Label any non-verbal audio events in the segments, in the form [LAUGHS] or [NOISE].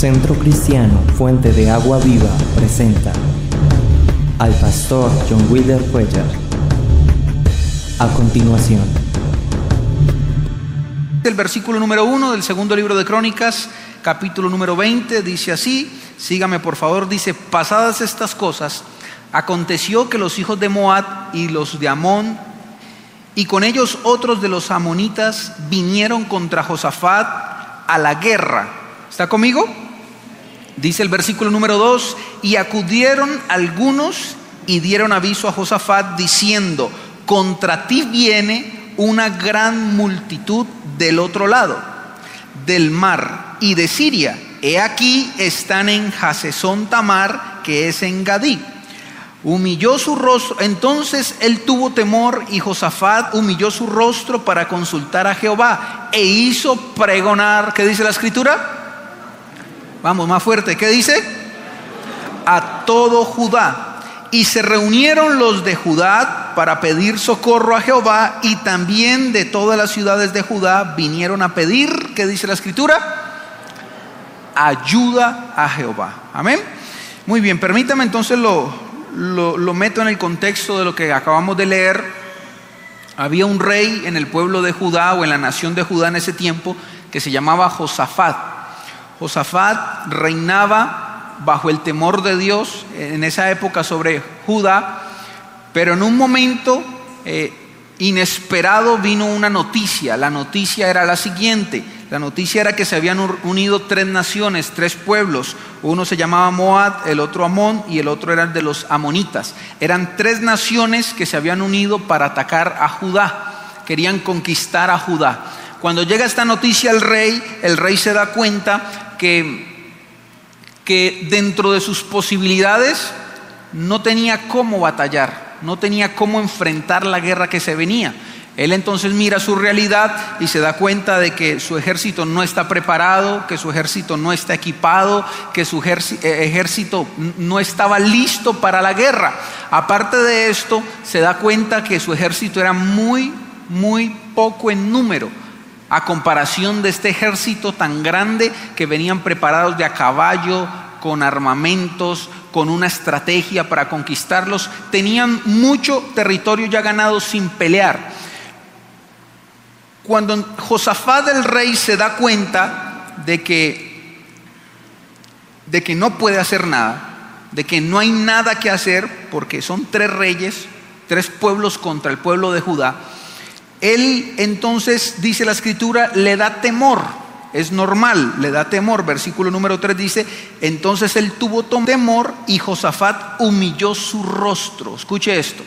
Centro Cristiano Fuente de Agua Viva presenta al pastor John Wilder Cuellar. A continuación. El versículo número uno del segundo libro de Crónicas, capítulo número 20, dice así, sígame por favor, dice, pasadas estas cosas, aconteció que los hijos de Moab y los de Amón y con ellos otros de los amonitas vinieron contra Josafat a la guerra. ¿Está conmigo? Dice el versículo número 2, y acudieron algunos y dieron aviso a Josafat diciendo, contra ti viene una gran multitud del otro lado, del mar y de Siria. He aquí están en Hasesón Tamar, que es en Gadí. Humilló su rostro, entonces él tuvo temor y Josafat humilló su rostro para consultar a Jehová e hizo pregonar, ¿qué dice la escritura? Vamos, más fuerte. ¿Qué dice? A todo Judá. Y se reunieron los de Judá para pedir socorro a Jehová y también de todas las ciudades de Judá vinieron a pedir, ¿qué dice la escritura? Ayuda a Jehová. Amén. Muy bien, permítame entonces lo, lo, lo meto en el contexto de lo que acabamos de leer. Había un rey en el pueblo de Judá o en la nación de Judá en ese tiempo que se llamaba Josafat. Josafat reinaba bajo el temor de Dios en esa época sobre Judá, pero en un momento eh, inesperado vino una noticia. La noticia era la siguiente. La noticia era que se habían unido tres naciones, tres pueblos. Uno se llamaba Moab, el otro Amón y el otro era de los amonitas. Eran tres naciones que se habían unido para atacar a Judá. Querían conquistar a Judá. Cuando llega esta noticia al rey, el rey se da cuenta que, que dentro de sus posibilidades no tenía cómo batallar, no tenía cómo enfrentar la guerra que se venía. Él entonces mira su realidad y se da cuenta de que su ejército no está preparado, que su ejército no está equipado, que su eh, ejército no estaba listo para la guerra. Aparte de esto, se da cuenta que su ejército era muy, muy poco en número a comparación de este ejército tan grande que venían preparados de a caballo, con armamentos, con una estrategia para conquistarlos, tenían mucho territorio ya ganado sin pelear. Cuando Josafat el rey se da cuenta de que, de que no puede hacer nada, de que no hay nada que hacer, porque son tres reyes, tres pueblos contra el pueblo de Judá, él entonces, dice la escritura, le da temor. Es normal, le da temor. Versículo número 3 dice, entonces él tuvo temor y Josafat humilló su rostro. Escuche esto.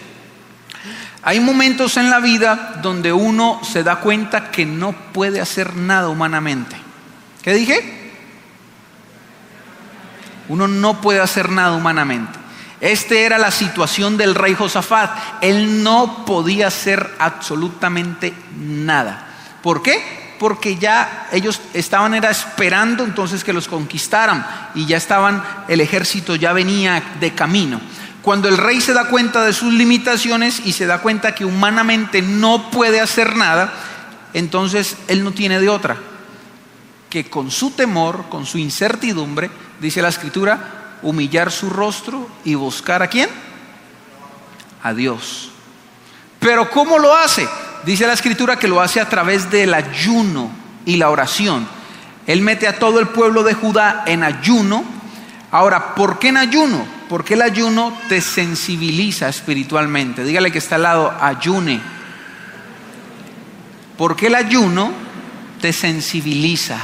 Hay momentos en la vida donde uno se da cuenta que no puede hacer nada humanamente. ¿Qué dije? Uno no puede hacer nada humanamente. Esta era la situación del rey Josafat. Él no podía hacer absolutamente nada. ¿Por qué? Porque ya ellos estaban era esperando entonces que los conquistaran y ya estaban, el ejército ya venía de camino. Cuando el rey se da cuenta de sus limitaciones y se da cuenta que humanamente no puede hacer nada, entonces él no tiene de otra que con su temor, con su incertidumbre, dice la escritura, humillar su rostro y buscar a quién? A Dios. Pero ¿cómo lo hace? Dice la escritura que lo hace a través del ayuno y la oración. Él mete a todo el pueblo de Judá en ayuno. Ahora, ¿por qué en ayuno? Porque el ayuno te sensibiliza espiritualmente. Dígale que está al lado, ayune. Porque el ayuno te sensibiliza.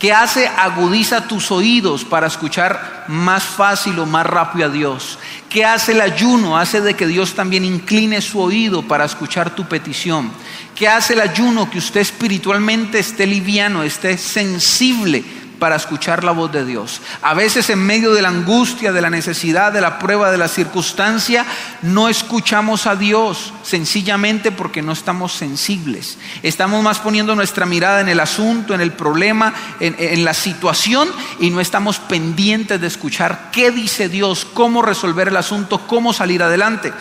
¿Qué hace? Agudiza tus oídos para escuchar más fácil o más rápido a Dios. ¿Qué hace el ayuno? Hace de que Dios también incline su oído para escuchar tu petición. ¿Qué hace el ayuno? Que usted espiritualmente esté liviano, esté sensible para escuchar la voz de Dios. A veces en medio de la angustia, de la necesidad, de la prueba, de la circunstancia, no escuchamos a Dios sencillamente porque no estamos sensibles. Estamos más poniendo nuestra mirada en el asunto, en el problema, en, la situación y no estamos pendientes de escuchar qué dice Dios, cómo resolver el asunto, cómo salir adelante.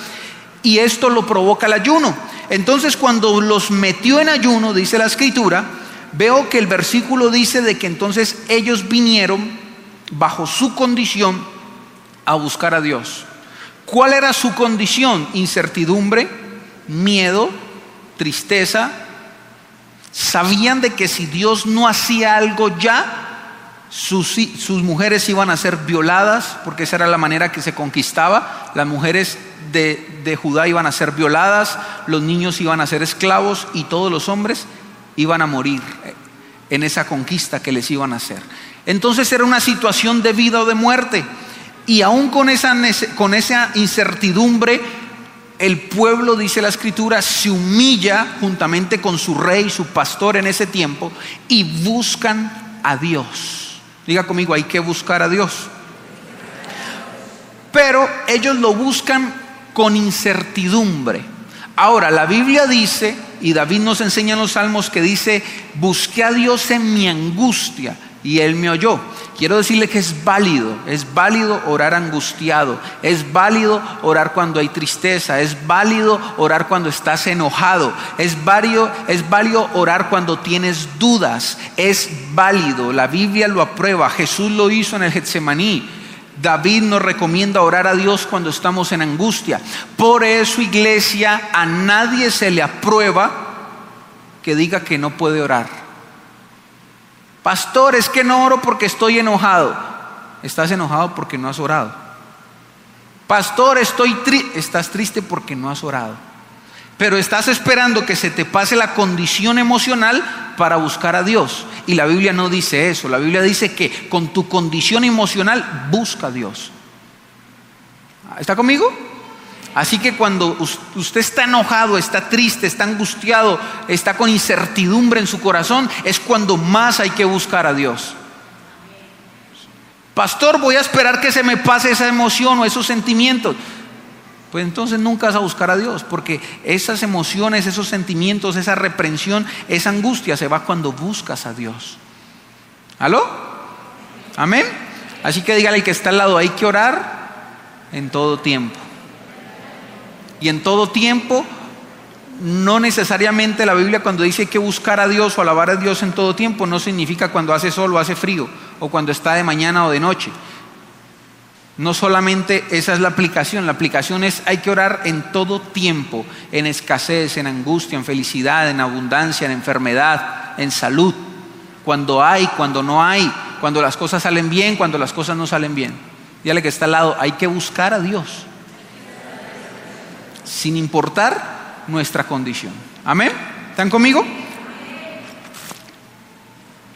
Y esto lo provoca el ayuno. Entonces cuando los metió en ayuno, dice la escritura, veo que el versículo dice de que entonces ellos vinieron bajo su condición a buscar a Dios. ¿Cuál era su condición? Incertidumbre, miedo, tristeza. Sabían de que si Dios no hacía algo ya, sus, mujeres iban a ser violadas, porque esa era la manera que se conquistaba. Las mujeres de, de Judá iban a ser violadas, los niños iban a ser esclavos y todos los hombres iban a morir en esa conquista que les iban a hacer. Entonces era una situación de vida o de muerte. Y aún con esa, con esa incertidumbre, el pueblo, dice la escritura, se humilla juntamente con su rey, su pastor en ese tiempo, y buscan a Dios. Diga conmigo, hay que buscar a Dios. Pero ellos lo buscan con incertidumbre. Ahora, la Biblia dice, y David nos enseña en los salmos que dice, busqué a Dios en mi angustia y Él me oyó. Quiero decirle que es válido, es válido orar angustiado, es válido orar cuando hay tristeza, es válido orar cuando estás enojado, es válido, es válido orar cuando tienes dudas, es válido, la Biblia lo aprueba, Jesús lo hizo en el Getsemaní. David nos recomienda orar a Dios cuando estamos en angustia. Por eso, iglesia, a nadie se le aprueba que diga que no puede orar. Pastor, es que no oro porque estoy enojado. Estás enojado porque no has orado. Pastor, estoy. Estás triste porque no has orado. Pero estás esperando que se te pase la condición emocional para buscar a Dios. Y la Biblia no dice eso. La Biblia dice que con tu condición emocional busca a Dios. ¿Está conmigo? Así que cuando usted está enojado, está triste, está angustiado, está con incertidumbre en su corazón, es cuando más hay que buscar a Dios. Pastor, voy a esperar que se me pase esa emoción o esos sentimientos pues entonces nunca vas a buscar a Dios, porque esas emociones, esos sentimientos, esa reprensión, esa angustia se va cuando buscas a Dios. ¿Aló? Amén. Así que dígale que está al lado, hay que orar en todo tiempo. Y en todo tiempo, no necesariamente la Biblia cuando dice que buscar a Dios o alabar a Dios en todo tiempo, no significa cuando hace sol o hace frío, o cuando está de mañana o de noche. No solamente esa es la aplicación, la aplicación es hay que orar en todo tiempo, en escasez, en angustia, en felicidad, en abundancia, en enfermedad, en salud, cuando hay, cuando no hay, cuando las cosas salen bien, cuando las cosas no salen bien. Dígale que está al lado, hay que buscar a Dios, sin importar nuestra condición. Amén. ¿Están conmigo?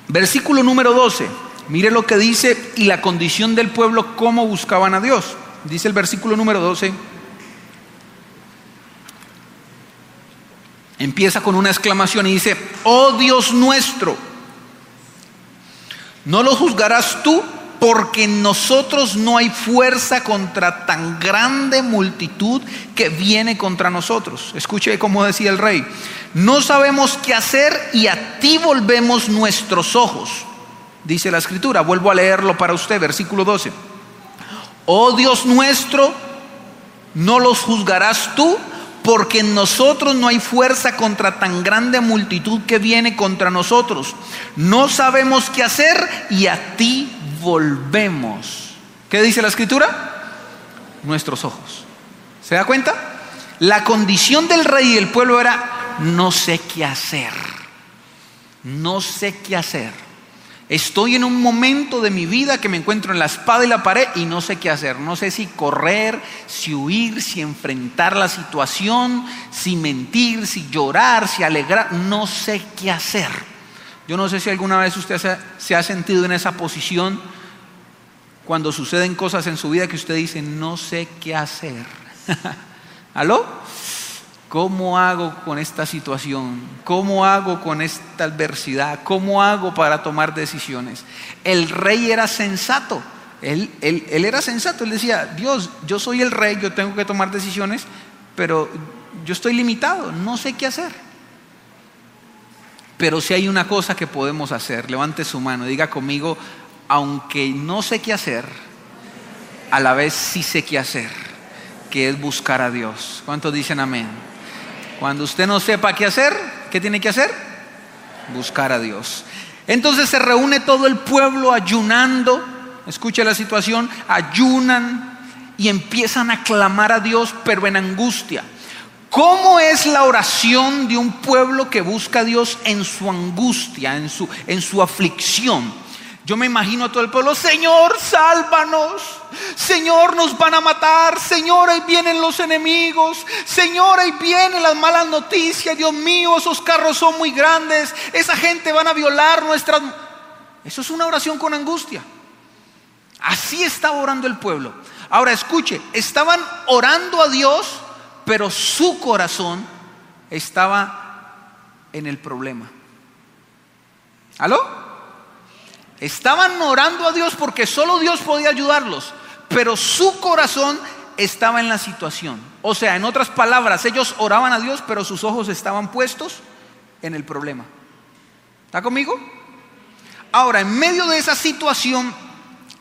Versículo número 12. Mire lo que dice y la condición del pueblo, cómo buscaban a Dios. Dice el versículo número 12. Empieza con una exclamación y dice, oh Dios nuestro, no lo juzgarás tú porque en nosotros no hay fuerza contra tan grande multitud que viene contra nosotros. Escuche cómo decía el rey, no sabemos qué hacer y a ti volvemos nuestros ojos dice la escritura. Vuelvo a leerlo para usted, versículo 12. Oh Dios nuestro, no los juzgarás tú, porque en nosotros no hay fuerza contra tan grande multitud que viene contra nosotros. No sabemos qué hacer y a ti volvemos. ¿Qué dice la escritura? Nuestros ojos. ¿Se da cuenta? La condición del rey y del pueblo era, no sé qué hacer. No sé qué hacer. Estoy en un momento de mi vida que me encuentro en la espada y la pared y no sé qué hacer. No sé si correr, si huir, si enfrentar la situación, si mentir, si llorar, si alegrar. No sé qué hacer. Yo no sé si alguna vez usted se, ha sentido en esa posición cuando suceden cosas en su vida que usted dice, no sé qué hacer. [LAUGHS] ¿Aló? ¿Cómo hago con esta situación? ¿Cómo hago con esta adversidad? ¿Cómo hago para tomar decisiones? El rey era sensato. Él, era sensato. Él decía, Dios, yo soy el rey, yo tengo que tomar decisiones, pero yo estoy limitado, no sé qué hacer. Pero si hay una cosa que podemos hacer, levante su mano, diga conmigo, aunque no sé qué hacer, a la vez sí sé qué hacer, que es buscar a Dios. ¿Cuántos dicen amén? Cuando usted no sepa qué hacer, ¿qué tiene que hacer? Buscar a Dios. Entonces se reúne todo el pueblo ayunando escuche la situación, ayunan y empiezan a clamar a Dios, pero en angustia. ¿Cómo es la oración de un pueblo que busca a Dios en su angustia, en su, en su aflicción? Yo me imagino a todo el pueblo, Señor, sálvanos. Señor, nos van a matar. Señor, ahí vienen los enemigos. Señor, ahí vienen las malas noticias. Dios mío, esos carros son muy grandes. Esa gente van a violar nuestras... Eso es una oración con angustia. Así estaba orando el pueblo. Ahora escuche, estaban orando a Dios, pero su corazón estaba en el problema. ¿Aló? Estaban orando a Dios porque solo Dios podía ayudarlos, pero su corazón estaba en la situación. O sea, en otras palabras, ellos oraban a Dios, pero sus ojos estaban puestos en el problema. ¿Está conmigo? Ahora, en medio de esa situación,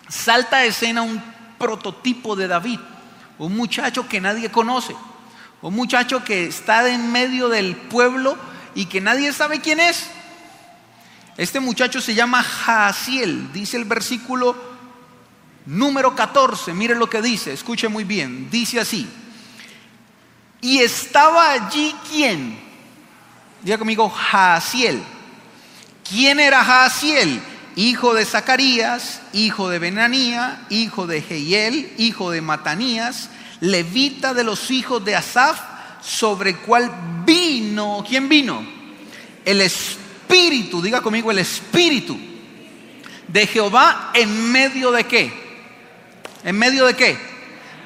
salta a escena un prototipo de David, un muchacho que nadie conoce, un muchacho que está en medio del pueblo y que nadie sabe quién es. Este muchacho se llama Jaasiel, dice el versículo número 14, mire lo que dice, escuche muy bien, dice así, y estaba allí quién, diga conmigo, Jaasiel. ¿Quién era Jaasiel? Hijo de Zacarías, hijo de Benanía, hijo de Jehiel, hijo de Matanías, levita de los hijos de Asaf, sobre el cual vino, ¿quién vino? El Espíritu espíritu, diga conmigo el espíritu de Jehová en medio de qué? ¿En medio de qué?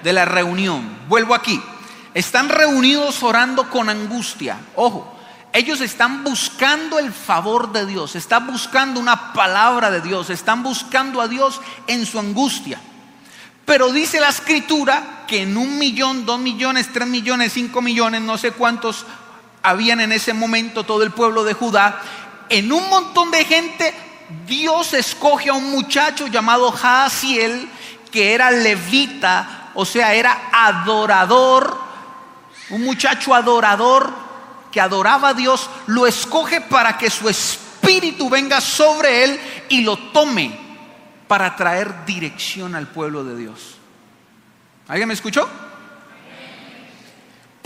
De la reunión. Vuelvo aquí. Están reunidos orando con angustia. Ojo, ellos están buscando el favor de Dios, están buscando una palabra de Dios, están buscando a Dios en su angustia. Pero dice la escritura que en un millón, dos millones, tres millones, cinco millones, no sé cuántos habían en ese momento todo el pueblo de Judá, en un montón de gente, Dios escoge a un muchacho llamado Jaasiel, que era levita, o sea, era adorador, un muchacho adorador que adoraba a Dios, lo escoge para que su espíritu venga sobre él y lo tome para traer dirección al pueblo de Dios. ¿Alguien me escuchó?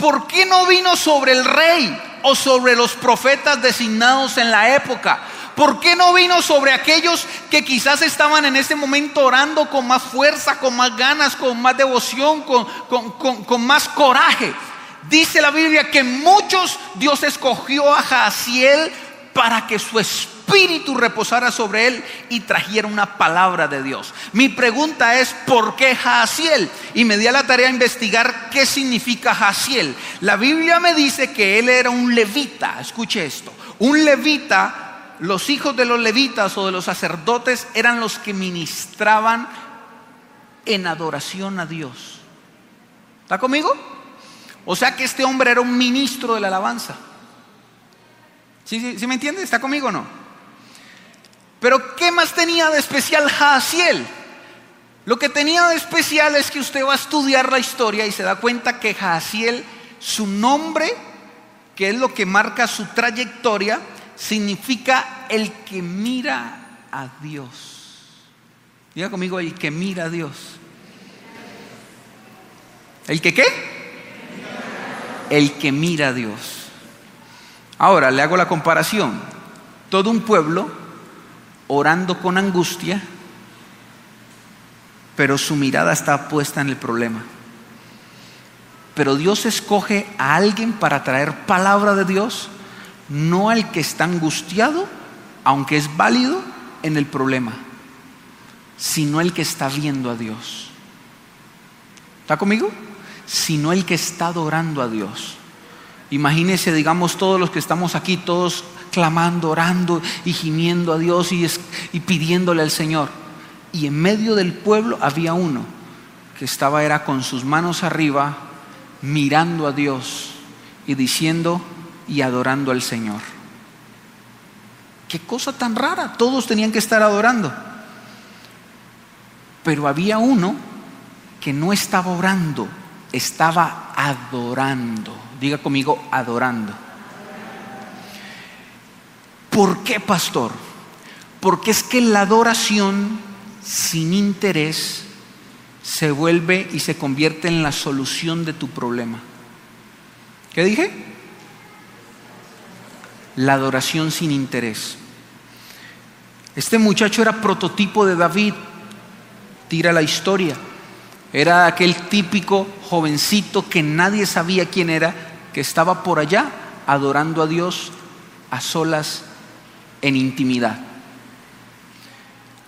¿Por qué no vino sobre el rey o sobre los profetas designados en la época? ¿Por qué no vino sobre aquellos que quizás estaban en ese momento orando con más fuerza, con más ganas, con más devoción, con, más coraje? Dice la Biblia que muchos Dios escogió a Jaciel para que su espíritu espíritu reposara sobre él y trajera una palabra de Dios. Mi pregunta es, ¿por qué Jaciel? Y me di a la tarea de investigar qué significa Jaciel. La Biblia me dice que él era un levita, escuche esto, un levita, los hijos de los levitas o de los sacerdotes eran los que ministraban en adoración a Dios. ¿Está conmigo? O sea que este hombre era un ministro de la alabanza. ¿Sí, sí me entiende? ¿Está conmigo o no? Pero ¿qué más tenía de especial Jaasiel? Lo que tenía de especial es que usted va a estudiar la historia y se da cuenta que Jaasiel, su nombre, que es lo que marca su trayectoria, significa el que mira a Dios. Diga conmigo, el que mira a Dios. ¿El que qué? El que mira a Dios. Ahora le hago la comparación. Todo un pueblo orando con angustia, pero su mirada está puesta en el problema. Pero Dios escoge a alguien para traer palabra de Dios, no al que está angustiado, aunque es válido en el problema, sino el que está viendo a Dios. ¿Está conmigo? Sino el que está adorando a Dios. Imagínese, digamos, todos los que estamos aquí, todos clamando, orando y gimiendo a Dios y, y pidiéndole al Señor. Y en medio del pueblo había uno que estaba era con sus manos arriba, mirando a Dios y diciendo y adorando al Señor. Qué cosa tan rara, todos tenían que estar adorando. Pero había uno que no estaba orando, estaba adorando. Diga conmigo, adorando. ¿Por qué, pastor? Porque es que la adoración sin interés se vuelve y se convierte en la solución de tu problema. ¿Qué dije? La adoración sin interés. Este muchacho era prototipo de David, tira la historia. Era aquel típico jovencito que nadie sabía quién era, que estaba por allá adorando a Dios a solas en intimidad.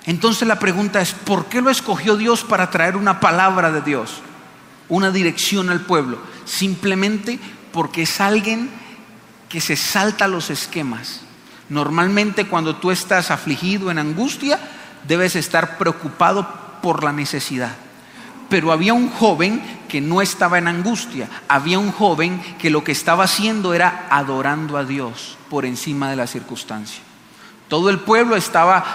Entonces la pregunta es, ¿por qué lo escogió Dios para traer una palabra de Dios, una dirección al pueblo? Simplemente porque es alguien que se salta los esquemas. Normalmente cuando tú estás afligido en angustia, debes estar preocupado por la necesidad. Pero había un joven que no estaba en angustia, había un joven que lo que estaba haciendo era adorando a Dios por encima de la circunstancia. Todo el pueblo estaba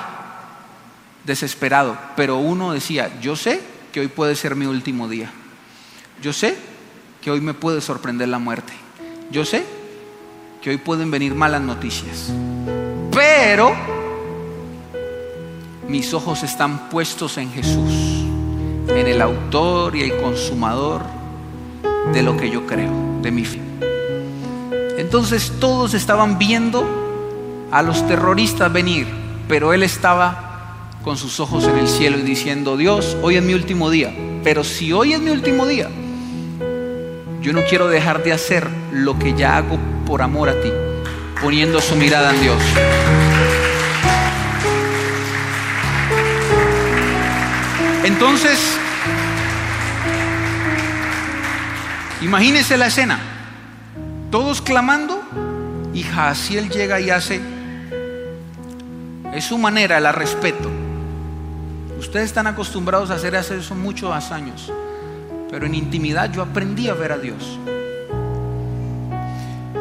desesperado, pero uno decía, yo sé que hoy puede ser mi último día. Yo sé que hoy me puede sorprender la muerte. Yo sé que hoy pueden venir malas noticias. Pero mis ojos están puestos en Jesús, en el autor y el consumador de lo que yo creo, de mi fe. Entonces todos estaban viendo a los terroristas venir, pero él estaba con sus ojos en el cielo y diciendo, Dios, hoy es mi último día, pero si hoy es mi último día, yo no quiero dejar de hacer lo que ya hago por amor a ti, poniendo su mirada en Dios. Entonces, imagínese la escena, todos clamando y Jaciel llega y hace, es su manera, la respeto Ustedes están acostumbrados a hacer eso muchos años, pero en intimidad yo aprendí a ver a Dios.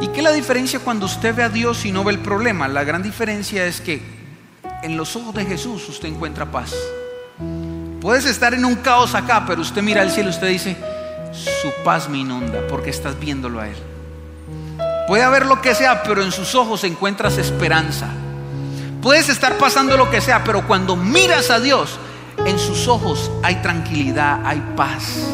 ¿Y qué es la diferencia cuando usted ve a Dios y no ve el problema? La gran diferencia es que en los ojos de Jesús usted encuentra paz. Puedes estar en un caos acá, pero usted mira al cielo y usted dice, su paz me inunda porque estás viéndolo a Él. Puede haber lo que sea, pero en sus ojos encuentras esperanza. Puedes estar pasando lo que sea, pero cuando miras a Dios, en sus ojos hay tranquilidad, hay paz.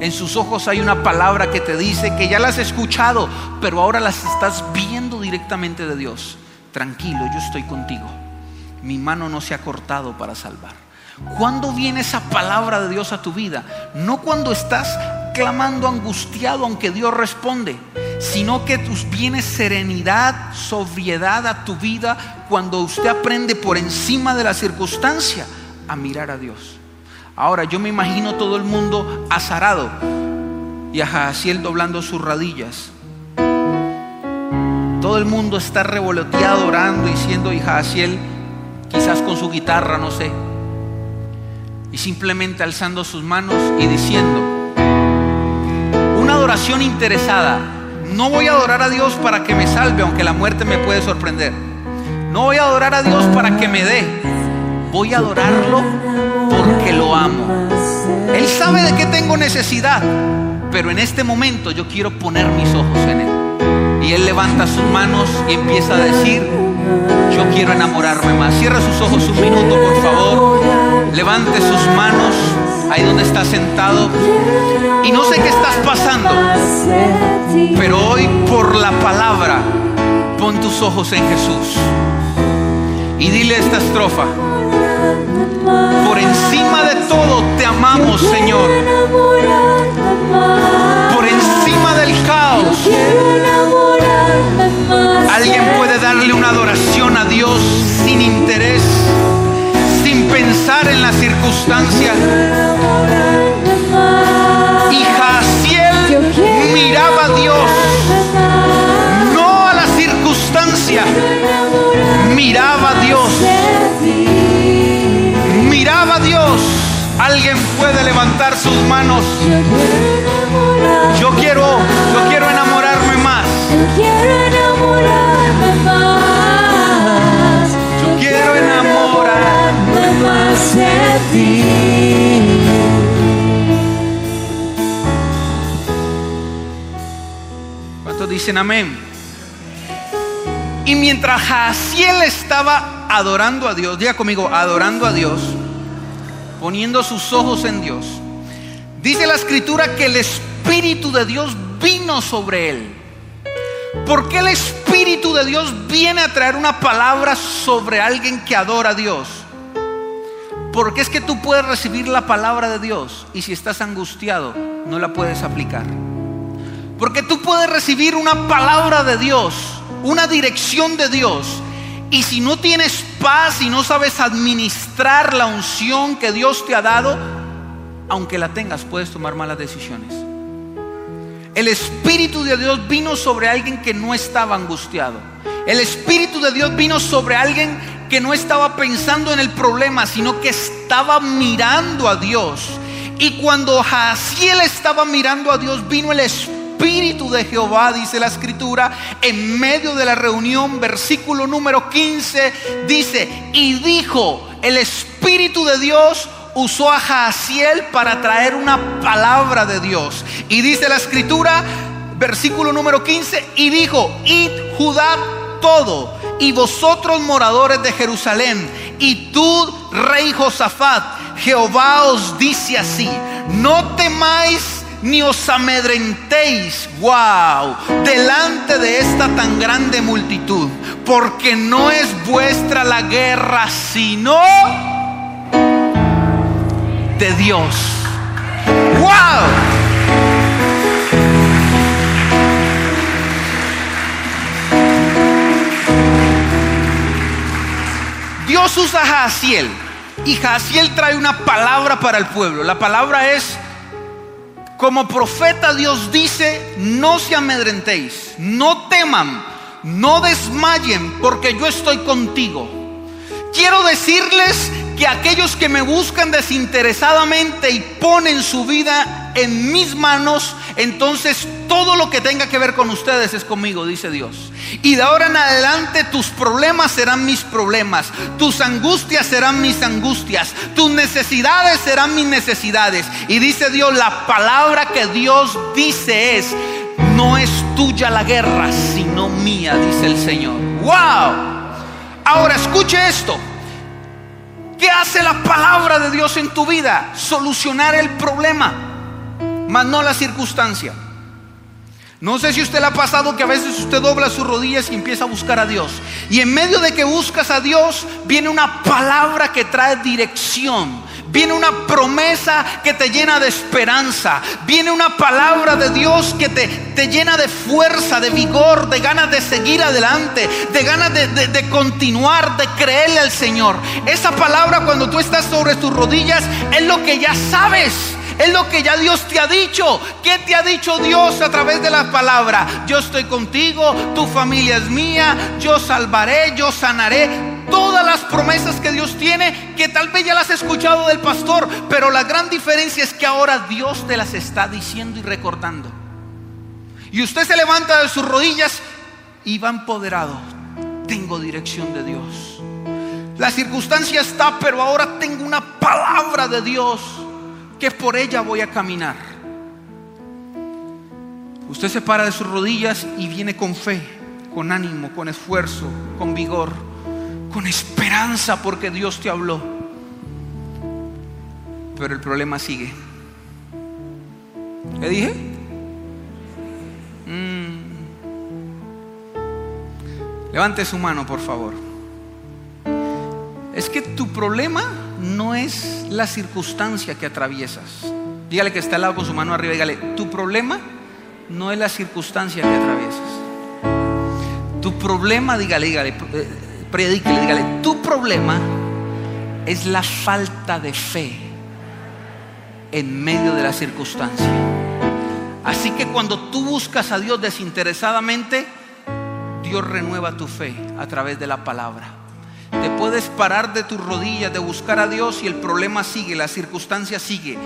En sus ojos hay una palabra que te dice que ya las has escuchado, pero ahora las estás viendo directamente de Dios. Tranquilo, yo estoy contigo. Mi mano no se ha cortado para salvar. ¿Cuándo viene esa palabra de Dios a tu vida? No cuando estás clamando angustiado aunque Dios responde, sino que viene serenidad, sobriedad a tu vida cuando usted aprende por encima de la circunstancia a mirar a Dios. Ahora yo me imagino todo el mundo azarado y a Jaciel doblando sus rodillas. Todo el mundo está revoloteado orando, diciendo, y Jaciel quizás con su guitarra, no sé, y simplemente alzando sus manos y diciendo, una adoración interesada, no voy a adorar a Dios para que me salve, aunque la muerte me puede sorprender. No voy a adorar a Dios para que me dé, voy a adorarlo porque lo amo. Él sabe de qué tengo necesidad, pero en este momento yo quiero poner mis ojos en Él. Y Él levanta sus manos y empieza a decir, yo quiero enamorarme más. Cierra sus ojos un minuto, por favor. Levante sus manos ahí donde está sentado. Y no sé qué estás pasando, pero hoy por la palabra, pon tus ojos en Jesús. Y dile esta estrofa. Por encima de todo te amamos, Señor. Por encima del caos. Alguien puede darle una adoración a Dios sin interés, en la circunstancia. Y Jaciel miraba a Dios, no a la circunstancia, miraba a Dios. Miraba a Dios. Alguien puede levantar sus manos. Yo quiero, ¿Cuántos dicen amén? Y mientras Jaciel estaba adorando a Dios, diga conmigo, adorando a Dios, poniendo sus ojos en Dios. Dice la escritura que el Espíritu de Dios vino sobre él. ¿Por qué el Espíritu de Dios viene a traer una palabra sobre alguien que adora a Dios? Porque es que tú puedes recibir la palabra de Dios y si estás angustiado no la puedes aplicar. Porque tú puedes recibir una palabra de Dios, una dirección de Dios y si no tienes paz y no sabes administrar la unción que Dios te ha dado, aunque la tengas, puedes tomar malas decisiones. El Espíritu de Dios vino sobre alguien que no estaba angustiado. El Espíritu de Dios vino sobre alguien que no estaba pensando en el problema, sino que estaba mirando a Dios. Y cuando Jaciel estaba mirando a Dios, vino el Espíritu de Jehová, dice la escritura, en medio de la reunión, versículo número 15, dice, y dijo, el Espíritu de Dios usó a Jaciel para traer una palabra de Dios. Y dice la escritura, versículo número 15, y dijo, id Judá todo, y vosotros moradores de Jerusalén, y tú, rey Josafat, Jehová os dice así, no temáis ni os amedrentéis, wow, delante de esta tan grande multitud, porque no es vuestra la guerra, sino de Dios. ¡Wow! Dios usa a Jaciel y Jaciel trae una palabra para el pueblo. La palabra es, como profeta Dios dice, no se amedrentéis, no teman, no desmayen, porque yo estoy contigo. Quiero decirles que aquellos que me buscan desinteresadamente y ponen su vida en mis manos, entonces todo lo que tenga que ver con ustedes es conmigo, dice Dios. Y de ahora en adelante tus problemas serán mis problemas, tus angustias serán mis angustias, tus necesidades serán mis necesidades. Y dice Dios, la palabra que Dios dice es, no es tuya la guerra, sino mía, dice el Señor. ¡Wow! Ahora escuche esto. ¿Qué hace la palabra de Dios en tu vida? Solucionar el problema, más no la circunstancia. No sé si usted le ha pasado que a veces usted dobla sus rodillas y empieza a buscar a Dios. Y en medio de que buscas a Dios, viene una palabra que trae dirección. Viene una promesa que te llena de esperanza. Viene una palabra de Dios que te, te llena de fuerza, de vigor, de ganas de seguir adelante, de ganas de, de, de continuar, de creerle al Señor. Esa palabra cuando tú estás sobre tus rodillas es lo que ya sabes. Es lo que ya Dios te ha dicho. ¿Qué te ha dicho Dios a través de la palabra? Yo estoy contigo, tu familia es mía, yo salvaré, yo sanaré. Todas las promesas que Dios tiene, que tal vez ya las has escuchado del pastor, pero la gran diferencia es que ahora Dios te las está diciendo y recordando. Y usted se levanta de sus rodillas y va empoderado. Tengo dirección de Dios. La circunstancia está, pero ahora tengo una palabra de Dios que por ella voy a caminar. Usted se para de sus rodillas y viene con fe, con ánimo, con esfuerzo, con vigor, con esperanza porque Dios te habló. Pero el problema sigue. ¿Qué dije? Mm. Levante su mano, por favor. Es que tu problema no es la circunstancia que atraviesas. Dígale que está al lado con su mano arriba, dígale, tu problema no es la circunstancia que atraviesas. Tu problema, dígale, dígale, eh, predíquele, dígale, tu problema es la falta de fe en medio de la circunstancia. Así que cuando tú buscas a Dios desinteresadamente, Dios renueva tu fe a través de la palabra. Puedes parar de tus rodillas, de buscar a Dios y el problema sigue, la circunstancia sigue.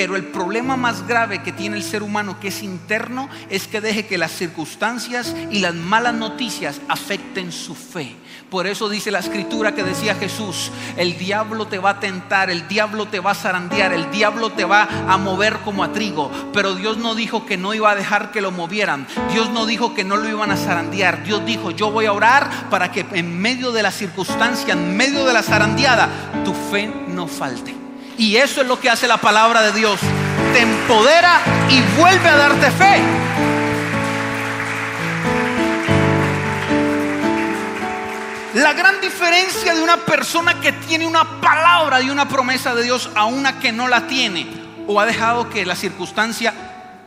Pero el problema más grave que tiene el ser humano, que es interno, es que deje que las circunstancias y las malas noticias afecten su fe. Por eso dice la escritura que decía Jesús, el diablo te va a tentar, el diablo te va a zarandear, el diablo te va a mover como a trigo. Pero Dios no dijo que no iba a dejar que lo movieran. Dios no dijo que no lo iban a zarandear. Dios dijo, yo voy a orar para que en medio de la circunstancia, en medio de la zarandeada, tu fe no falte. Y eso es lo que hace la palabra de Dios. Te empodera y vuelve a darte fe. La gran diferencia de una persona que tiene una palabra y una promesa de Dios a una que no la tiene o ha dejado que la circunstancia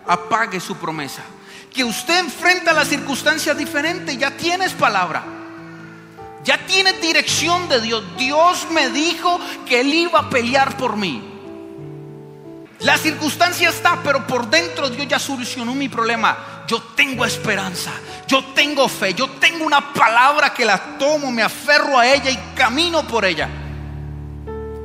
apague su promesa. Que usted enfrenta la circunstancia diferente, ya tienes palabra. Ya tienes dirección de Dios. Dios me dijo que Él iba a pelear por mí. La circunstancia está, pero por dentro Dios ya solucionó mi problema. Yo tengo esperanza, yo tengo fe, yo tengo una palabra que la tomo, me aferro a ella y camino por ella.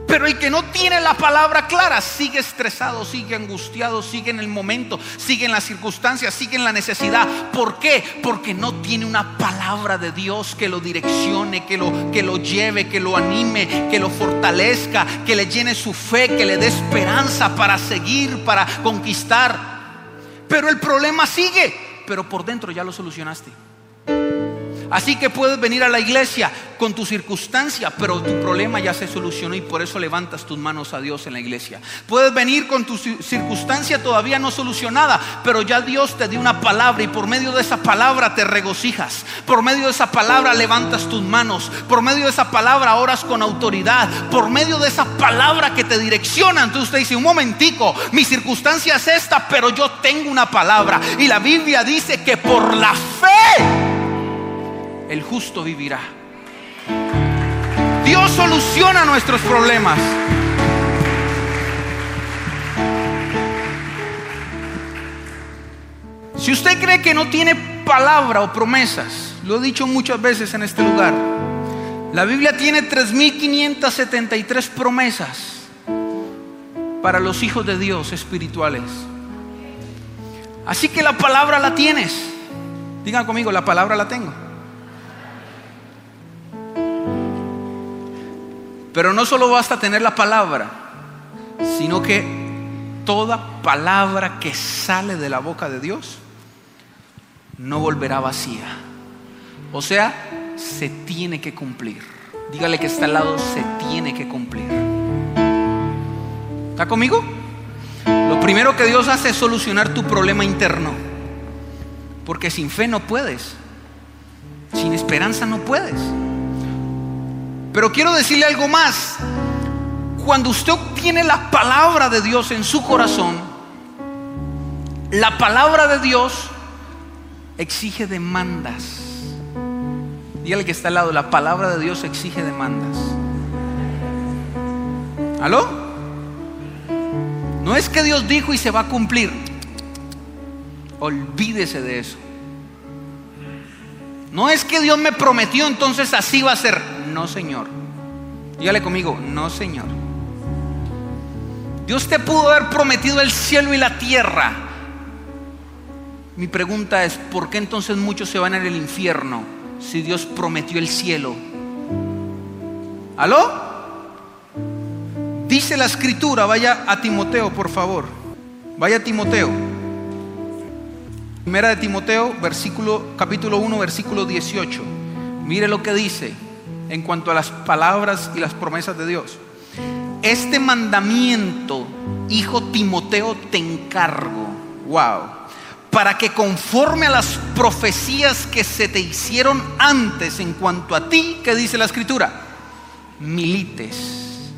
Pero el que no tiene la palabra clara sigue estresado, sigue angustiado, sigue en el momento, sigue en las circunstancias, sigue en la necesidad. ¿Por qué? Porque no tiene una palabra de Dios que lo direccione, que lo, que lo lleve, que lo anime, que lo fortalezca, que le llene su fe, que le dé esperanza para seguir, para conquistar. Pero el problema sigue, pero por dentro ya lo solucionaste. Así que puedes venir a la iglesia con tu circunstancia, pero tu problema ya se solucionó y por eso levantas tus manos a Dios en la iglesia. Puedes venir con tu circunstancia todavía no solucionada, pero ya Dios te dio una palabra y por medio de esa palabra te regocijas. Por medio de esa palabra levantas tus manos. Por medio de esa palabra oras con autoridad. Por medio de esa palabra que te direcciona. Entonces usted dice, un momentico, mi circunstancia es esta, pero yo tengo una palabra. Y la Biblia dice que por la fe el justo vivirá. Dios soluciona nuestros problemas. Si usted cree que no tiene palabra o promesas, lo he dicho muchas veces en este lugar, la Biblia tiene 3.573 promesas para los hijos de Dios espirituales. Así que la palabra la tienes. Digan conmigo, la palabra la tengo. Pero no solo basta tener la palabra, sino que toda palabra que sale de la boca de Dios no volverá vacía. O sea, se tiene que cumplir. Dígale que está al lado, se tiene que cumplir. ¿Está conmigo? Lo primero que Dios hace es solucionar tu problema interno. Porque sin fe no puedes. Sin esperanza no puedes. Pero quiero decirle algo más. Cuando usted obtiene la palabra de Dios en su corazón, la palabra de Dios exige demandas. Dígale que está al lado, la palabra de Dios exige demandas. ¿Aló? No es que Dios dijo y se va a cumplir. Olvídese de eso. No es que Dios me prometió, entonces así va a ser. No, Señor. Dígale conmigo, no, Señor. Dios te pudo haber prometido el cielo y la tierra. Mi pregunta es, ¿por qué entonces muchos se van en el infierno si Dios prometió el cielo? ¿Aló? Dice la escritura, vaya a Timoteo, por favor. Vaya a Timoteo. Primera de Timoteo, versículo, capítulo 1, versículo 18. Mire lo que dice en cuanto a las palabras y las promesas de Dios. Este mandamiento, hijo Timoteo, te encargo. Wow. Para que conforme a las profecías que se te hicieron antes en cuanto a ti, que dice la escritura, milites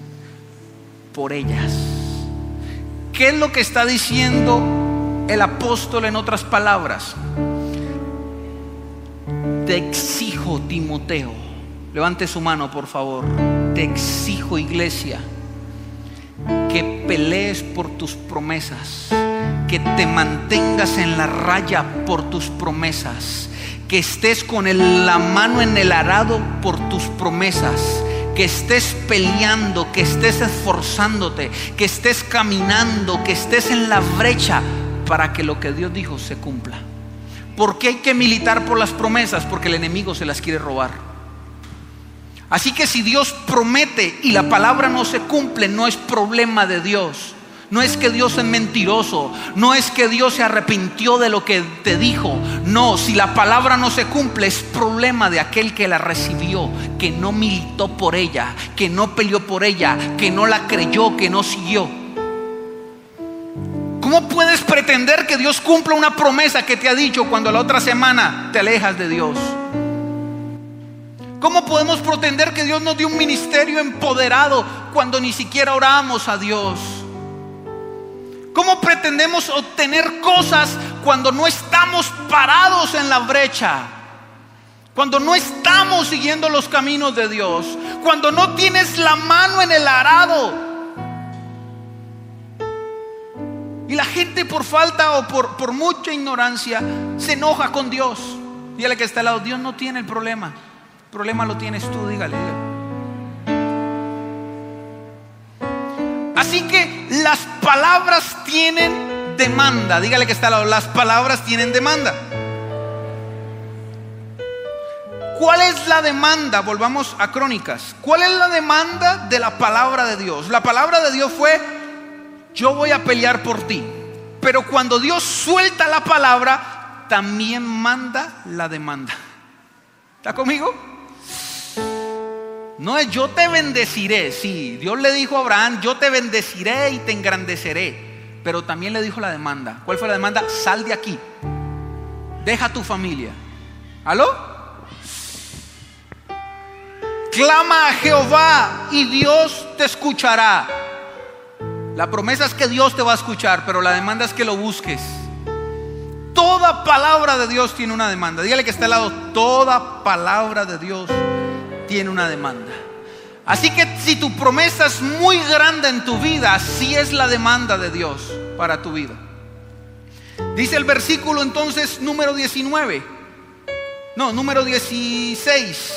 por ellas. ¿Qué es lo que está diciendo el apóstol en otras palabras, te exijo Timoteo, levante su mano por favor, te exijo iglesia, que pelees por tus promesas, que te mantengas en la raya por tus promesas, que estés con la mano en el arado por tus promesas que estés peleando, que estés esforzándote, que estés caminando, que estés en la brecha para que lo que Dios dijo se cumpla. ¿Por qué hay que militar por las promesas? Porque el enemigo se las quiere robar. Así que si Dios promete y la palabra no se cumple, no es problema de Dios. No es que Dios es mentiroso, no es que Dios se arrepintió de lo que te dijo. No, si la palabra no se cumple es problema de aquel que la recibió, que no militó por ella, que no peleó por ella, que no la creyó, que no siguió. ¿Cómo puedes pretender que Dios cumpla una promesa que te ha dicho cuando la otra semana te alejas de Dios? ¿Cómo podemos pretender que Dios nos dio un ministerio empoderado cuando ni siquiera oramos a Dios? ¿Cómo pretendemos obtener cosas cuando no estamos parados en la brecha? Cuando no estamos siguiendo los caminos de Dios. Cuando no tienes la mano en el arado. Y la gente por falta o por, por mucha ignorancia se enoja con Dios. Dígale que está al lado, Dios no tiene el problema. Problema lo tienes tú, dígale. Así que las palabras tienen demanda. Dígale que está al lado, las palabras tienen demanda. ¿Cuál es la demanda? Volvamos a Crónicas. ¿Cuál es la demanda de la palabra de Dios? La palabra de Dios fue, yo voy a pelear por ti. Pero cuando Dios suelta la palabra, también manda la demanda. ¿Está conmigo? No es yo te bendeciré. Sí, Dios le dijo a Abraham, yo te bendeciré y te engrandeceré. Pero también le dijo la demanda. ¿Cuál fue la demanda? Sal de aquí. Deja tu familia. ¿Aló? Clama a Jehová y Dios te escuchará. La promesa es que Dios te va a escuchar, pero la demanda es que lo busques. Toda palabra de Dios tiene una demanda. Dígale que está al lado, toda palabra de Dios tiene una demanda. Así que si tu promesa es muy grande en tu vida, así es la demanda de Dios para tu vida. Dice el versículo entonces número 19. No, número 16.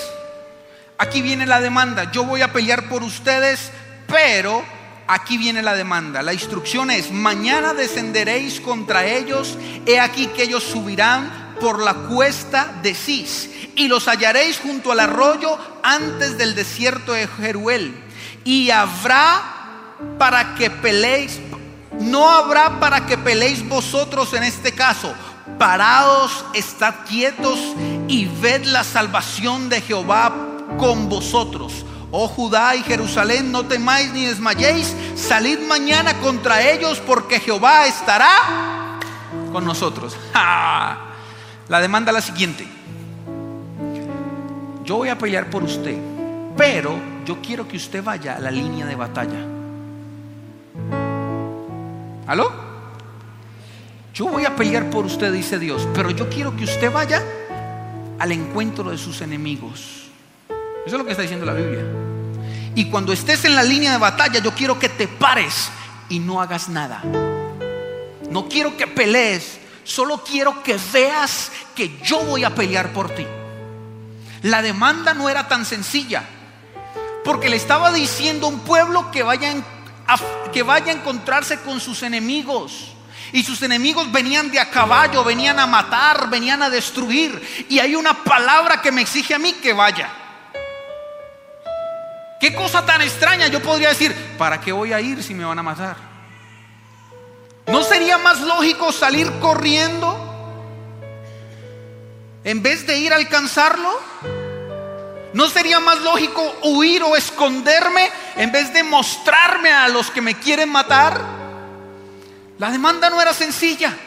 Aquí viene la demanda. Yo voy a pelear por ustedes, pero aquí viene la demanda. La instrucción es, mañana descenderéis contra ellos. He aquí que ellos subirán por la cuesta de Cis y los hallaréis junto al arroyo antes del desierto de Jeruel. Y habrá para que peleéis, no habrá para que peleéis vosotros en este caso. Parados, estad quietos y ved la salvación de Jehová con vosotros. Oh Judá y Jerusalén, no temáis ni desmayéis, salid mañana contra ellos porque Jehová estará con nosotros. [LAUGHS] La demanda es la siguiente. Yo voy a pelear por usted, pero yo quiero que usted vaya a la línea de batalla. ¿Aló? Yo voy a pelear por usted, dice Dios, pero yo quiero que usted vaya al encuentro de sus enemigos. Eso es lo que está diciendo la Biblia. Y cuando estés en la línea de batalla, yo quiero que te pares y no hagas nada. No quiero que pelees, solo quiero que veas que yo voy a pelear por ti. La demanda no era tan sencilla, porque le estaba diciendo a un pueblo que vaya, a, que vaya a encontrarse con sus enemigos. Y sus enemigos venían de a caballo, venían a matar, venían a destruir. Y hay una palabra que me exige a mí que vaya. Qué cosa tan extraña. Yo podría decir, ¿para qué voy a ir si me van a matar? ¿No sería más lógico salir corriendo en vez de ir a alcanzarlo? ¿No sería más lógico huir o esconderme en vez de mostrarme a los que me quieren matar? La demanda no era sencilla.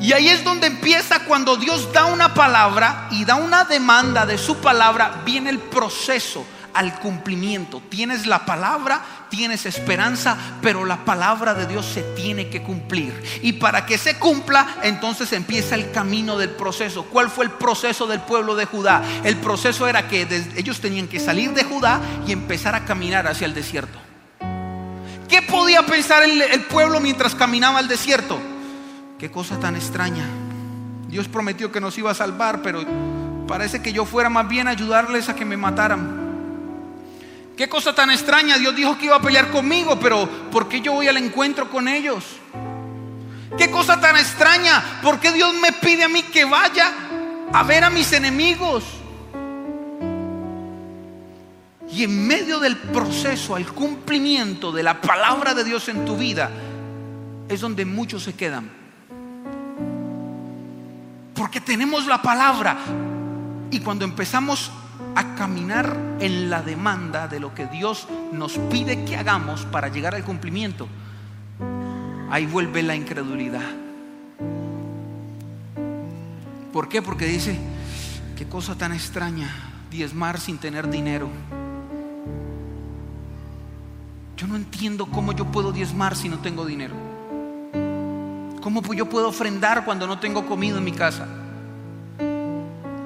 Y ahí es donde empieza cuando Dios da una palabra y da una demanda de su palabra, viene el proceso al cumplimiento. Tienes la palabra, tienes esperanza, pero la palabra de Dios se tiene que cumplir. Y para que se cumpla, entonces empieza el camino del proceso. ¿Cuál fue el proceso del pueblo de Judá? El proceso era que ellos tenían que salir de Judá y empezar a caminar hacia el desierto. ¿Qué podía pensar el, pueblo mientras caminaba al desierto? Qué cosa tan extraña. Dios prometió que nos iba a salvar, pero parece que yo fuera más bien ayudarles a que me mataran. Qué cosa tan extraña, Dios dijo que iba a pelear conmigo, pero ¿por qué yo voy al encuentro con ellos? Qué cosa tan extraña, ¿por qué Dios me pide a mí que vaya a ver a mis enemigos? Y en medio del proceso al cumplimiento de la palabra de Dios en tu vida, es donde muchos se quedan. Porque tenemos la palabra. Y cuando empezamos a caminar en la demanda de lo que Dios nos pide que hagamos para llegar al cumplimiento, ahí vuelve la incredulidad. ¿Por qué? Porque dice, qué cosa tan extraña, diezmar sin tener dinero. Yo no entiendo cómo yo puedo diezmar si no tengo dinero. ¿Cómo yo puedo ofrendar cuando no tengo comida en mi casa?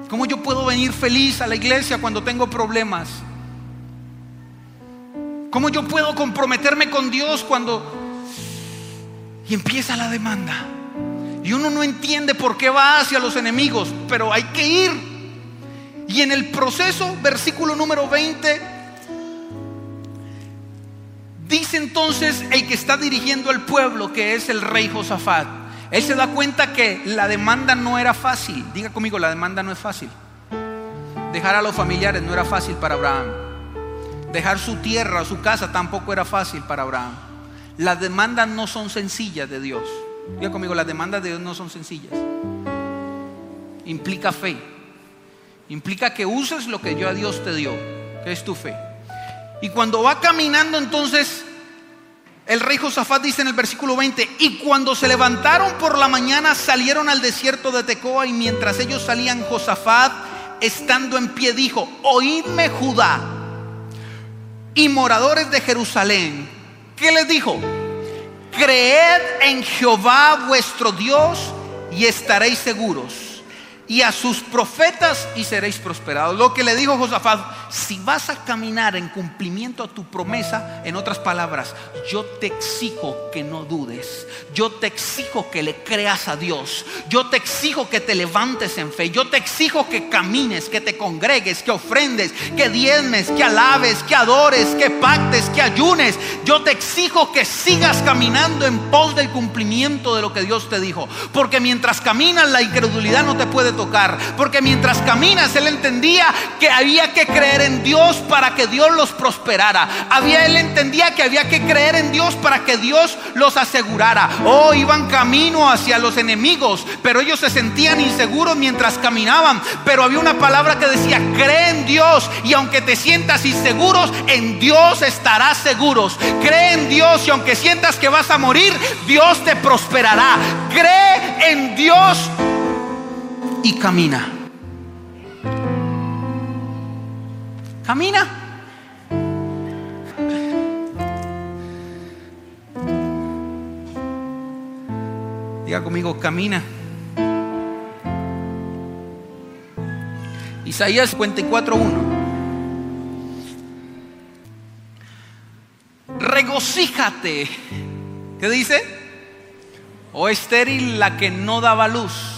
¿Cómo yo puedo venir feliz a la iglesia cuando tengo problemas? ¿Cómo yo puedo comprometerme con Dios cuando... Y empieza la demanda. Y uno no entiende por qué va hacia los enemigos, pero hay que ir. Y en el proceso, versículo número 20, dice entonces el que está dirigiendo al pueblo, que es el rey Josafat. Él se da cuenta que la demanda no era fácil. Diga conmigo, la demanda no es fácil. Dejar a los familiares no era fácil para Abraham. Dejar su tierra, su casa tampoco era fácil para Abraham. Las demandas no son sencillas de Dios. Diga conmigo, las demandas de Dios no son sencillas. Implica fe. Implica que uses lo que yo a Dios te dio, que es tu fe. Y cuando va caminando entonces, el rey Josafat dice en el versículo 20, y cuando se levantaron por la mañana salieron al desierto de Tecoa y mientras ellos salían Josafat, estando en pie, dijo, oídme Judá y moradores de Jerusalén. ¿Qué les dijo? Creed en Jehová vuestro Dios y estaréis seguros. Y a sus profetas y seréis prosperados. Lo que le dijo Josafat, si vas a caminar en cumplimiento a tu promesa, en otras palabras, yo te exijo que no dudes. Yo te exijo que le creas a Dios. Yo te exijo que te levantes en fe. Yo te exijo que camines, que te congregues, que ofrendes, que diezmes, que alabes, que adores, que pactes, que ayunes. Yo te exijo que sigas caminando en pos del cumplimiento de lo que Dios te dijo. Porque mientras caminas la incredulidad no te puede tocar. Porque mientras caminas él entendía que había que creer en Dios para que Dios los prosperara. Había él entendía que había que creer en Dios para que Dios los asegurara. Oh, iban camino hacia los enemigos, pero ellos se sentían inseguros mientras caminaban. Pero había una palabra que decía, cree en Dios y aunque te sientas inseguros, en Dios estarás seguros. Cree en Dios y aunque sientas que vas a morir, Dios te prosperará. Cree en Dios y camina. Camina. Diga conmigo, camina. Isaías 54.1. Regocíjate. ¿Qué dice? O estéril la que no daba luz.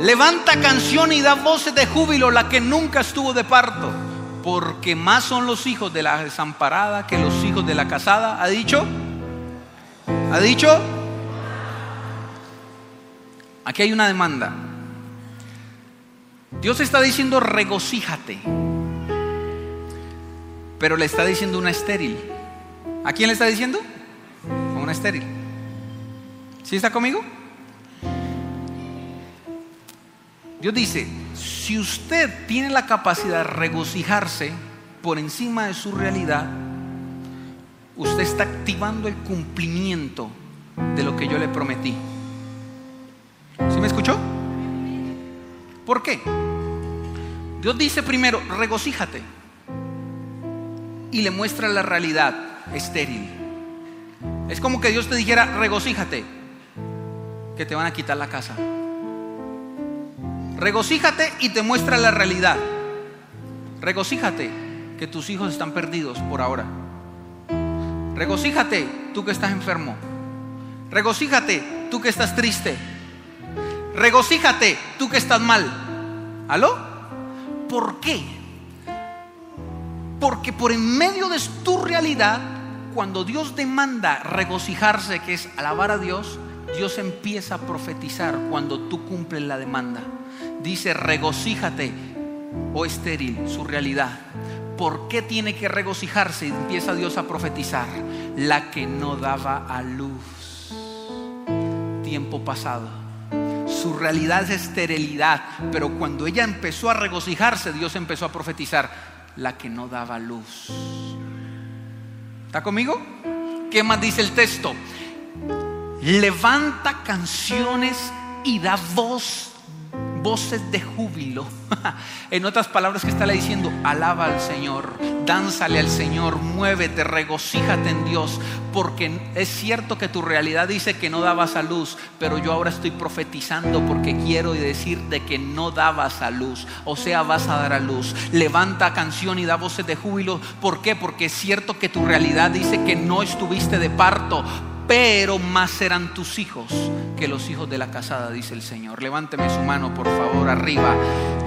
Levanta canción y da voces de júbilo la que nunca estuvo de parto. Porque más son los hijos de la desamparada que los hijos de la casada. ¿Ha dicho? ¿Ha dicho? Aquí hay una demanda. Dios está diciendo regocíjate. Pero le está diciendo una estéril. ¿A quién le está diciendo? Una estéril. ¿Sí está conmigo? Dios dice, si usted tiene la capacidad de regocijarse por encima de su realidad, usted está activando el cumplimiento de lo que yo le prometí. ¿Sí me escuchó? ¿Por qué? Dios dice primero, regocíjate. Y le muestra la realidad estéril. Es como que Dios te dijera, regocíjate, que te van a quitar la casa. Regocíjate y te muestra la realidad. Regocíjate que tus hijos están perdidos por ahora. Regocíjate tú que estás enfermo. Regocíjate tú que estás triste. Regocíjate tú que estás mal. ¿Aló? ¿Por qué? Porque por en medio de tu realidad, cuando Dios demanda regocijarse, que es alabar a Dios, Dios empieza a profetizar cuando tú cumples la demanda. Dice, regocíjate, oh estéril, su realidad. ¿Por qué tiene que regocijarse? Empieza Dios a profetizar. La que no daba a luz. Tiempo pasado. Su realidad es esterilidad. Pero cuando ella empezó a regocijarse, Dios empezó a profetizar. La que no daba luz. ¿Está conmigo? ¿Qué más dice el texto? Levanta canciones y da voz voces de júbilo. [LAUGHS] en otras palabras que está le diciendo, alaba al Señor, dánzale al Señor, muévete, regocíjate en Dios, porque es cierto que tu realidad dice que no dabas a luz, pero yo ahora estoy profetizando porque quiero decir de que no dabas a luz, o sea, vas a dar a luz. Levanta canción y da voces de júbilo, ¿por qué? Porque es cierto que tu realidad dice que no estuviste de parto, pero más serán tus hijos que los hijos de la casada, dice el Señor. Levánteme su mano, por favor, arriba.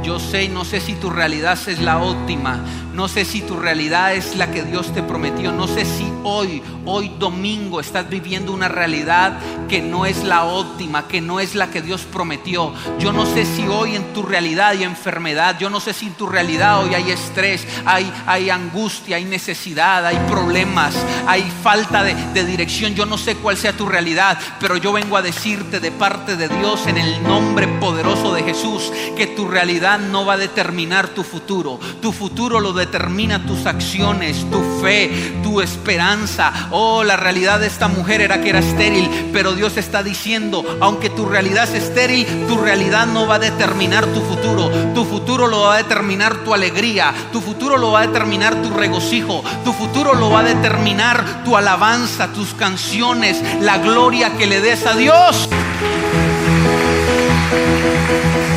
Yo sé, no sé si tu realidad es la óptima, no sé si tu realidad es la que Dios te prometió, no sé si hoy, hoy domingo, estás viviendo una realidad que no es la óptima, que no es la que Dios prometió. Yo no sé si hoy en tu realidad hay enfermedad, yo no sé si en tu realidad hoy hay estrés, hay, hay angustia, hay necesidad, hay problemas, hay falta de, de dirección. Yo no sé cuál sea tu realidad, pero yo vengo a decirte de parte de Dios en el nombre poderoso de Jesús que tu realidad no va a determinar tu futuro. Tu futuro lo determina tus acciones, tu fe, tu esperanza. Oh, la realidad de esta mujer era que era estéril, pero Dios está diciendo, aunque tu realidad es estéril, tu realidad no va a determinar tu futuro. Tu futuro lo va a determinar tu alegría, tu futuro lo va a determinar tu regocijo, tu futuro lo va a determinar tu alabanza, tus canciones la gloria que le des a Dios.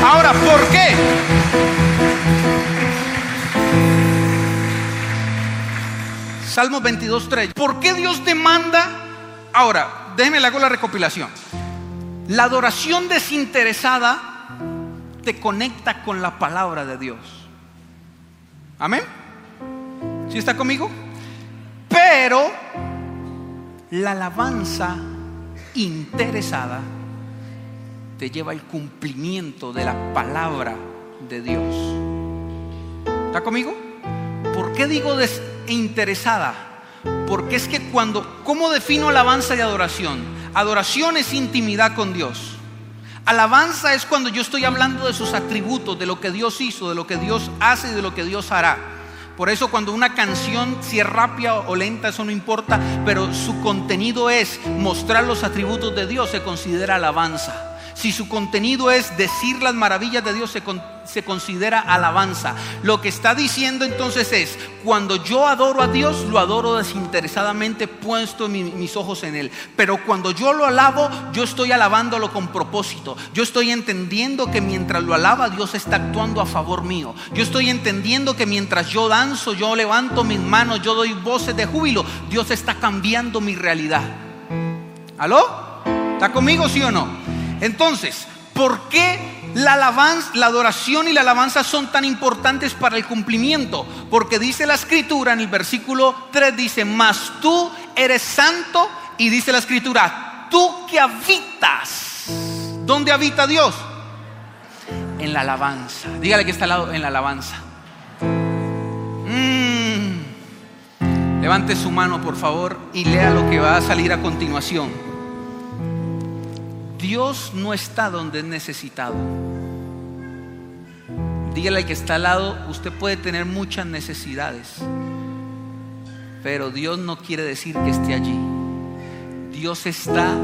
Ahora, ¿por qué? Salmo 22.3. ¿Por qué Dios demanda? Ahora, déjeme le hago la recopilación. La adoración desinteresada te conecta con la palabra de Dios. Amén. ¿Sí está conmigo? Pero la alabanza interesada te lleva al cumplimiento de la palabra de Dios. ¿Está conmigo? ¿Por qué digo desinteresada? Porque es que cuando, ¿cómo defino alabanza y adoración? Adoración es intimidad con Dios. Alabanza es cuando yo estoy hablando de sus atributos, de lo que Dios hizo, de lo que Dios hace y de lo que Dios hará. Por eso cuando una canción, si es rápida o lenta, eso no importa, pero su contenido es mostrar los atributos de Dios, se considera alabanza. Si su contenido es decir las maravillas de Dios, se, considera alabanza. Lo que está diciendo entonces es, cuando yo adoro a Dios, lo adoro desinteresadamente, puesto mis ojos en Él. Pero cuando yo lo alabo, yo estoy alabándolo con propósito. Yo estoy entendiendo que mientras lo alaba, Dios está actuando a favor mío. Yo estoy entendiendo que mientras yo danzo, yo levanto mis manos, yo doy voces de júbilo, Dios está cambiando mi realidad. ¿Aló? ¿Está conmigo, sí o no? Entonces, ¿por qué la alabanza, la adoración y la alabanza son tan importantes para el cumplimiento? Porque dice la escritura en el versículo 3, dice, mas tú eres santo y dice la escritura, tú que habitas. ¿Dónde habita Dios? En la alabanza. Dígale que está al lado en la alabanza. Mm. Levante su mano, por favor, y lea lo que va a salir a continuación. Dios no está donde es necesitado. Dígale al que está al lado, usted puede tener muchas necesidades, pero Dios no quiere decir que esté allí. Dios está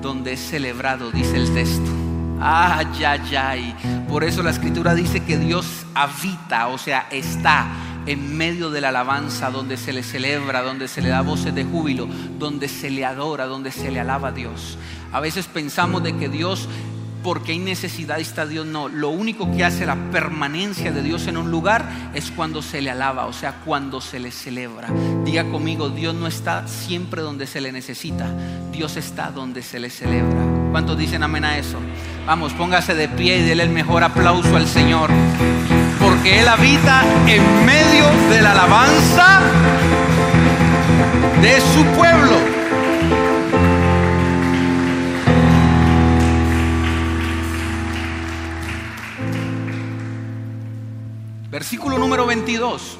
donde es celebrado, dice el texto. Ay, ay, ay. Por eso la escritura dice que Dios habita, o sea, está en medio de la alabanza, donde se le celebra, donde se le da voces de júbilo, donde se le adora, donde se le alaba a Dios. A veces pensamos de que Dios, porque hay necesidad está Dios, no. Lo único que hace la permanencia de Dios en un lugar es cuando se le alaba, o sea, cuando se le celebra. Diga conmigo, Dios no está siempre donde se le necesita, Dios está donde se le celebra. ¿Cuántos dicen amén a eso? Vamos, póngase de pie y déle el mejor aplauso al Señor. Porque Él habita en medio de la alabanza de su pueblo. Versículo número 22.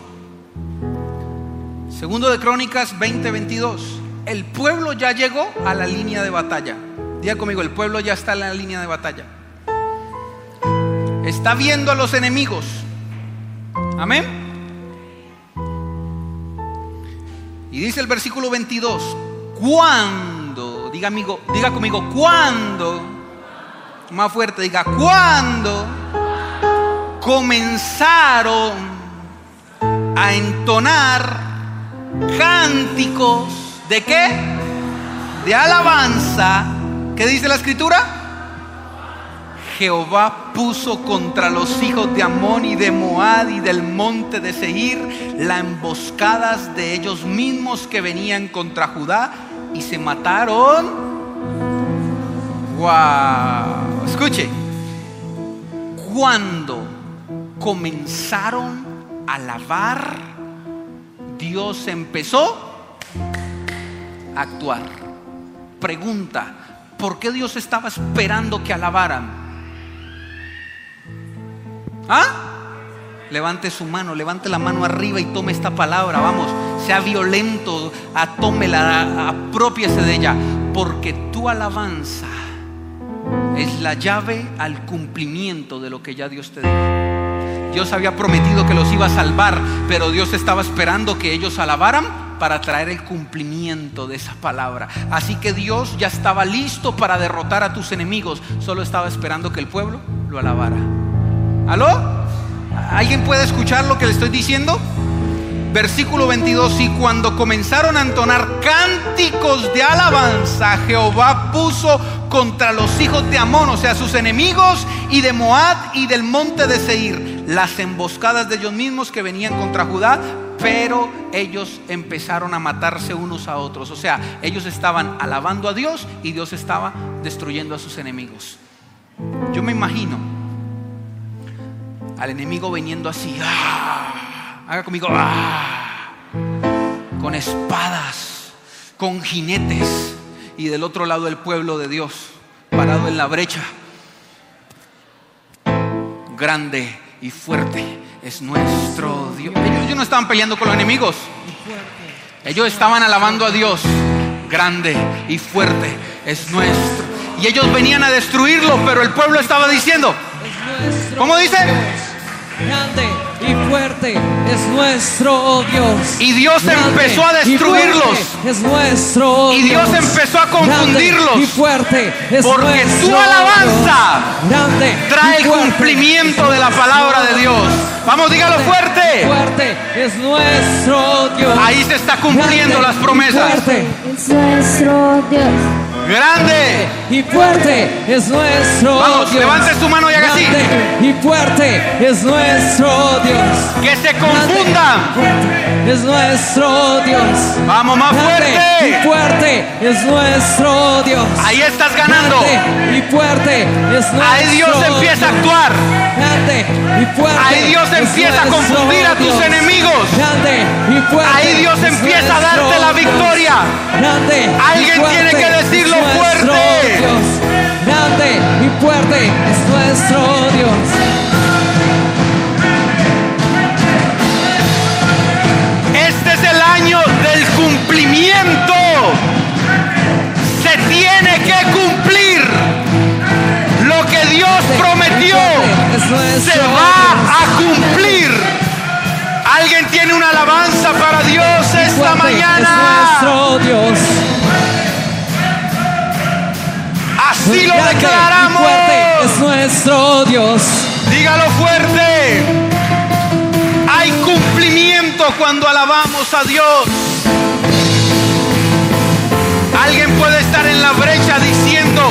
Segundo de Crónicas 20:22. El pueblo ya llegó a la línea de batalla. Diga conmigo, el pueblo ya está en la línea de batalla. Está viendo a los enemigos. Amén. Y dice el versículo 22, cuando, diga amigo, diga conmigo, cuando, más fuerte, diga, cuando comenzaron a entonar cánticos de qué? De alabanza. ¿Qué dice la escritura? Jehová puso contra los hijos de Amón y de Moab y del monte de Seir las emboscadas de ellos mismos que venían contra Judá y se mataron. Wow, escuche, cuando comenzaron a alabar, Dios empezó a actuar. Pregunta, ¿por qué Dios estaba esperando que alabaran? ¿Ah? Levante su mano, levante la mano arriba y tome esta palabra. Vamos, sea violento, atómela, apropiese de ella. Porque tu alabanza es la llave al cumplimiento de lo que ya Dios te dijo. Dios había prometido que los iba a salvar, pero Dios estaba esperando que ellos alabaran para traer el cumplimiento de esa palabra. Así que Dios ya estaba listo para derrotar a tus enemigos, solo estaba esperando que el pueblo lo alabara. ¿Aló? ¿Alguien puede escuchar lo que le estoy diciendo? Versículo 22, y cuando comenzaron a entonar cánticos de alabanza, Jehová puso contra los hijos de Amón, o sea, sus enemigos, y de Moab y del monte de Seir, las emboscadas de ellos mismos que venían contra Judá, pero ellos empezaron a matarse unos a otros, o sea, ellos estaban alabando a Dios y Dios estaba destruyendo a sus enemigos. Yo me imagino al enemigo viniendo así, ¡ah! haga conmigo, ¡ah! con espadas, con jinetes, y del otro lado el pueblo de Dios, parado en la brecha, grande y fuerte es nuestro Dios. Ellos no estaban peleando con los enemigos, ellos estaban alabando a Dios, grande y fuerte es nuestro. Y ellos venían a destruirlo, pero el pueblo estaba diciendo, ¿cómo dice? grande y fuerte es nuestro Dios. Y Dios Grande empezó a y destruirlos. fuerte Es nuestro Y Dios Dios. empezó a confundirlos. Y fuerte es Porque nuestro tu alabanza Dios. Y Trae el cumplimiento de la palabra de Dios. Vamos, dígalo fuerte. Fuerte es nuestro Dios. Ahí se está cumpliendo Grande las y promesas. fuerte Es nuestro Dios. Grande. Y fuerte es nuestro Vamos, Dios. levante su mano y haga así. Y fuerte es nuestro Dios. Que se Grande fuerte Es nuestro Dios. Vamos, más Grande fuerte. y fuerte es nuestro Dios. Ahí estás ganando. Grande y fuerte es nuestro Ahí Dios empieza a actuar. Y fuerte. Ahí Dios empieza a confundir a tus Dios. enemigos. Y fuerte. Ahí Dios empieza a darte la victoria. Alguien tiene que decirlo fuerte. Dios. Grande y fuerte es nuestro Dios. Este es el año del cumplimiento. Se tiene que cumplir lo que Dios prometió. Es nuestro Se va a cumplir. Alguien tiene una alabanza para Dios esta mañana. Es nuestro Dios. Así lo Grande declaramos. fuerte es nuestro Dios. Dígalo fuerte. Hay cumplimiento cuando alabamos a Dios. Alguien puede estar en la brecha diciendo,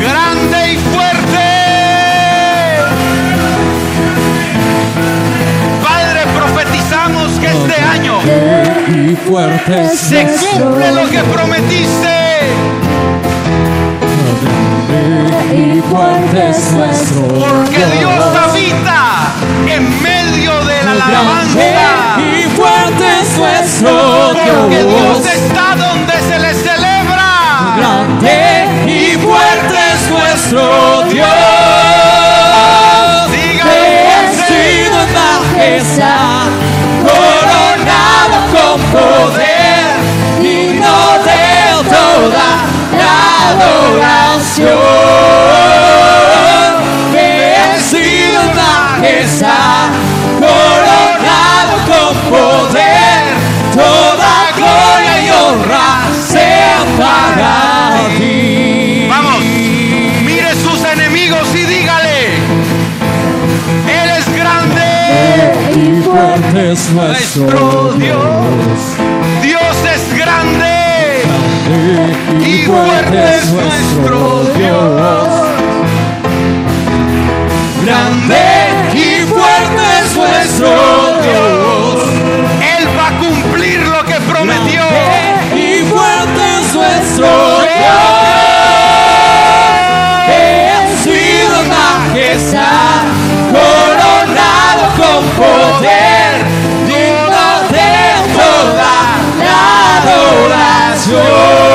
grande y fuerte. Padre, profetizamos que este año Y fuerte se cumple lo que prometiste fuerte es nuestro Porque Dios habita en medio de la alabanza. Y fuerte es nuestro Dios. Porque Dios está donde se le celebra. Grande y fuerte es nuestro Dios. Dígame, sido en majestad, coronado con poder, digno de toda la gloria. Es nuestro Dios. Dios. Es grande Grande y fuerte es nuestro Dios. Grande y fuerte es nuestro Dios. Él va a cumplir lo que prometió. Grande y fuerte es nuestro Dios. La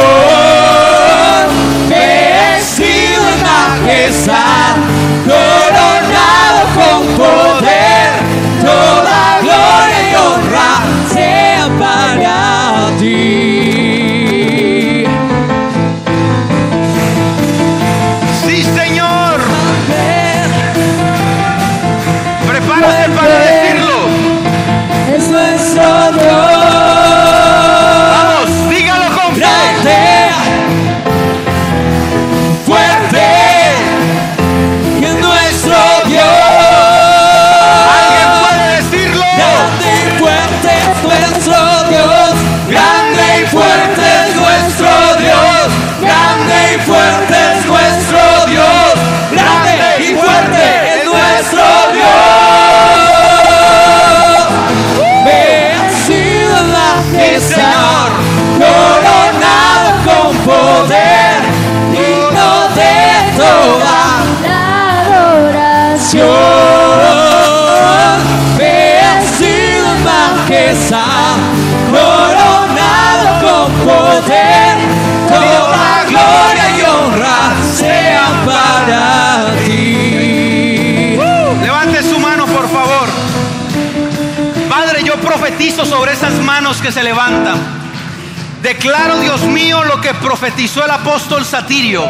apóstol Satirio,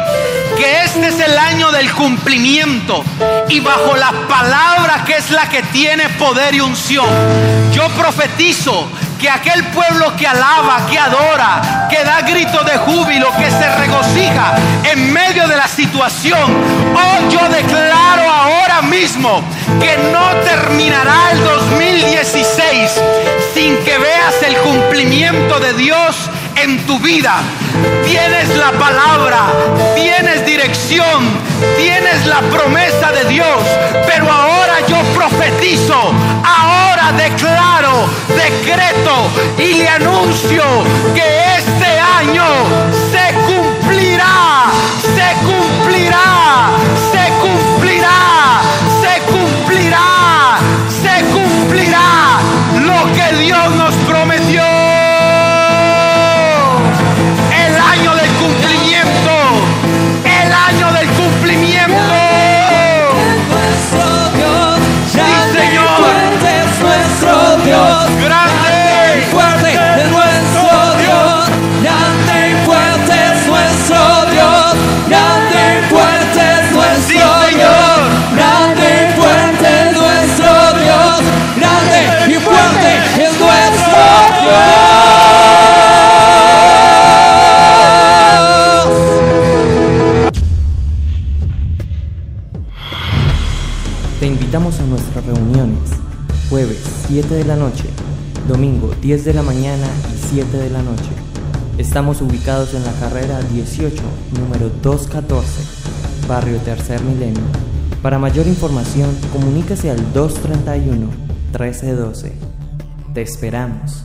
que este es el año del cumplimiento y bajo la palabra que es la que tiene poder y unción. Yo profetizo que aquel pueblo que alaba, que adora, que da grito de júbilo, que se regocija en medio de la situación, oh, yo declaro ahora mismo que no terminará el 2016 sin que veas el cumplimiento de Dios en tu vida. Tienes la palabra, tienes dirección, tienes la promesa de Dios, pero ahora yo profetizo, ahora declaro, decreto y le anuncio que este año nuestras reuniones. Jueves 7 de la noche, domingo 10 de la mañana y 7 de la noche. Estamos ubicados en la carrera 18, número 214, barrio Tercer Milenio. Para mayor información, comuníquese al 231 1312. Te esperamos.